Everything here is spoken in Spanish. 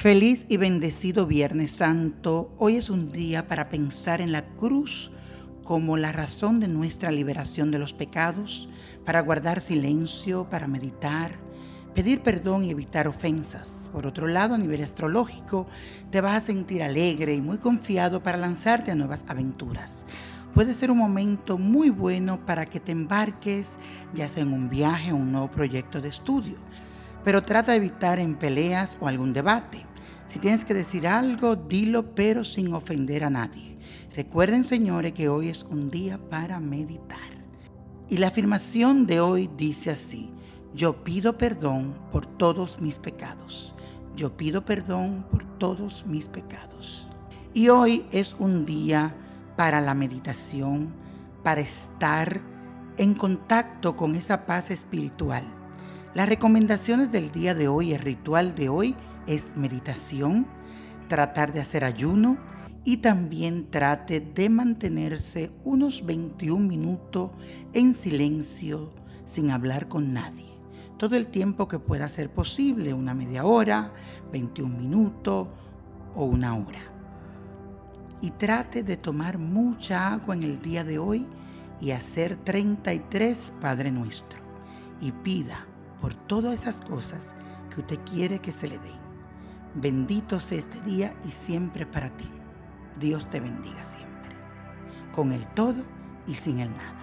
Feliz y bendecido Viernes Santo. Hoy es un día para pensar en la cruz como la razón de nuestra liberación de los pecados, para guardar silencio, para meditar, pedir perdón y evitar ofensas. Por otro lado, a nivel astrológico, te vas a sentir alegre y muy confiado para lanzarte a nuevas aventuras. Puede ser un momento muy bueno para que te embarques, ya sea en un viaje o un nuevo proyecto de estudio. Pero trata de evitar en peleas o algún debate. Si tienes que decir algo, dilo, pero sin ofender a nadie. Recuerden, señores, que hoy es un día para meditar. Y la afirmación de hoy dice así, yo pido perdón por todos mis pecados. Yo pido perdón por todos mis pecados. Y hoy es un día para la meditación, para estar en contacto con esa paz espiritual. Las recomendaciones del día de hoy, el ritual de hoy, es meditación, tratar de hacer ayuno y también trate de mantenerse unos 21 minutos en silencio sin hablar con nadie. Todo el tiempo que pueda ser posible, una media hora, 21 minutos o una hora. Y trate de tomar mucha agua en el día de hoy y hacer 33 Padre Nuestro. Y pida por todas esas cosas que usted quiere que se le den. Bendito sea este día y siempre para ti. Dios te bendiga siempre. Con el todo y sin el nada.